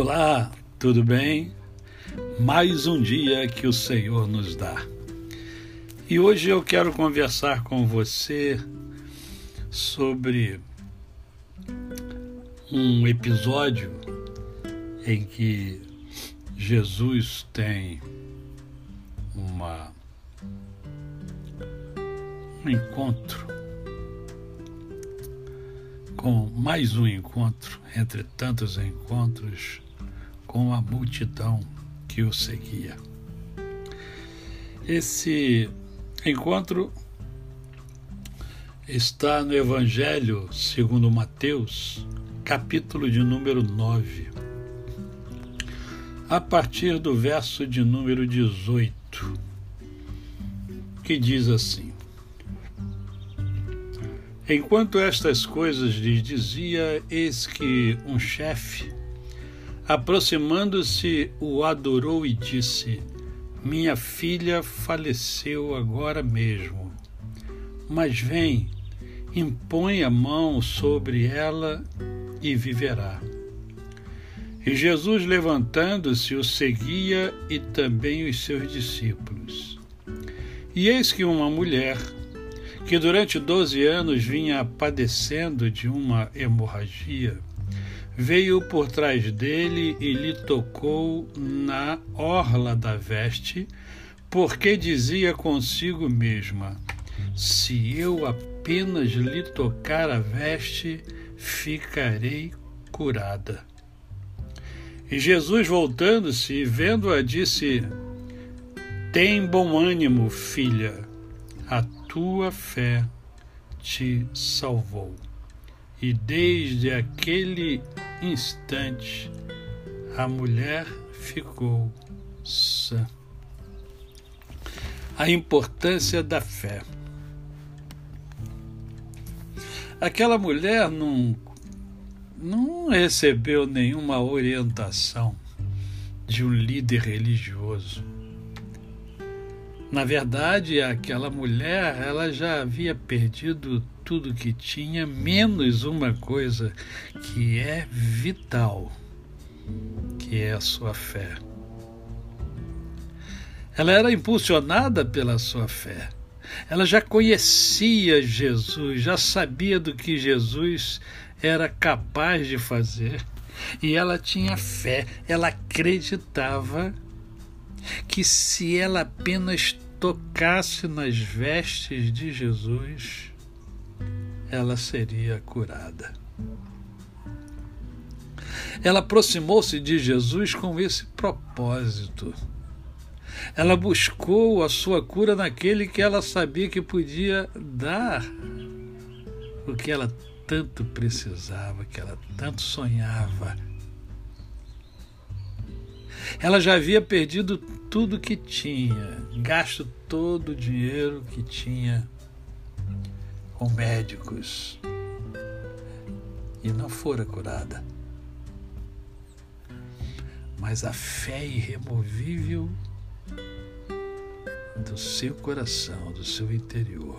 Olá, tudo bem? Mais um dia que o Senhor nos dá. E hoje eu quero conversar com você sobre um episódio em que Jesus tem uma um encontro com mais um encontro entre tantos encontros com a multidão que o seguia. Esse encontro está no Evangelho segundo Mateus, capítulo de número 9, a partir do verso de número 18, que diz assim: Enquanto estas coisas lhes dizia, eis que um chefe Aproximando-se, o adorou e disse: Minha filha faleceu agora mesmo. Mas vem, impõe a mão sobre ela e viverá. E Jesus, levantando-se, o seguia e também os seus discípulos. E eis que uma mulher, que durante doze anos vinha padecendo de uma hemorragia, veio por trás dele e lhe tocou na orla da veste, porque dizia consigo mesma: Se eu apenas lhe tocar a veste, ficarei curada. E Jesus, voltando-se e vendo-a, disse: Tem bom ânimo, filha, a tua fé te salvou. E desde aquele instante, a mulher ficou sã. A importância da fé. Aquela mulher não, não recebeu nenhuma orientação de um líder religioso. Na verdade, aquela mulher, ela já havia perdido tudo que tinha, menos uma coisa que é vital, que é a sua fé. Ela era impulsionada pela sua fé. Ela já conhecia Jesus, já sabia do que Jesus era capaz de fazer. E ela tinha fé, ela acreditava que se ela apenas tocasse nas vestes de Jesus, ela seria curada. Ela aproximou-se de Jesus com esse propósito. Ela buscou a sua cura naquele que ela sabia que podia dar o que ela tanto precisava, que ela tanto sonhava. Ela já havia perdido tudo que tinha, gasto todo o dinheiro que tinha com médicos e não fora curada. Mas a fé irremovível do seu coração, do seu interior,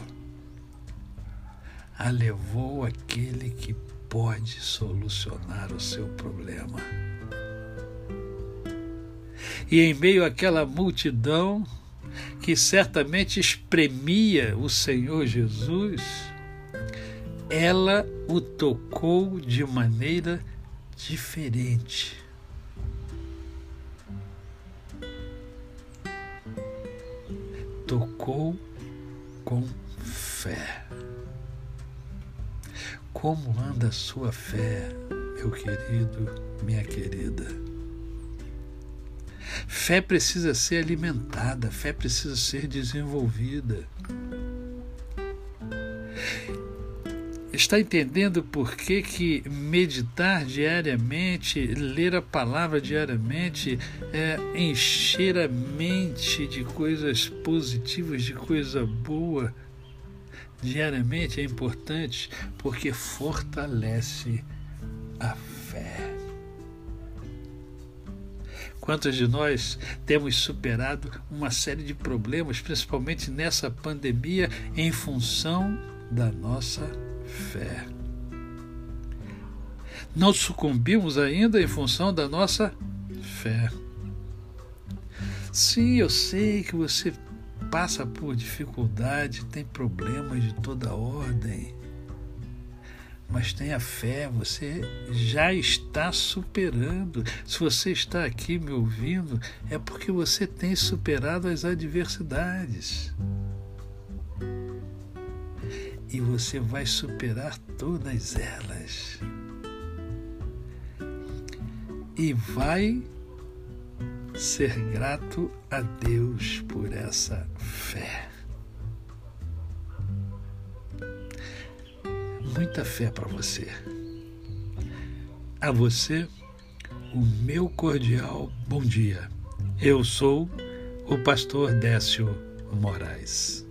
a levou aquele que pode solucionar o seu problema. E em meio àquela multidão, que certamente espremia o Senhor Jesus, ela o tocou de maneira diferente. Tocou com fé. Como anda a sua fé, meu querido, minha querida? Fé precisa ser alimentada, fé precisa ser desenvolvida. Está entendendo por que, que meditar diariamente, ler a palavra diariamente, é, encher a mente de coisas positivas, de coisa boa, diariamente é importante porque fortalece a fé. Quantos de nós temos superado uma série de problemas, principalmente nessa pandemia, em função da nossa fé? Não sucumbimos ainda em função da nossa fé. Sim, eu sei que você passa por dificuldade, tem problemas de toda ordem. Mas tenha fé, você já está superando. Se você está aqui me ouvindo, é porque você tem superado as adversidades. E você vai superar todas elas. E vai ser grato a Deus por essa fé. Muita fé para você. A você, o meu cordial bom dia. Eu sou o pastor Décio Moraes.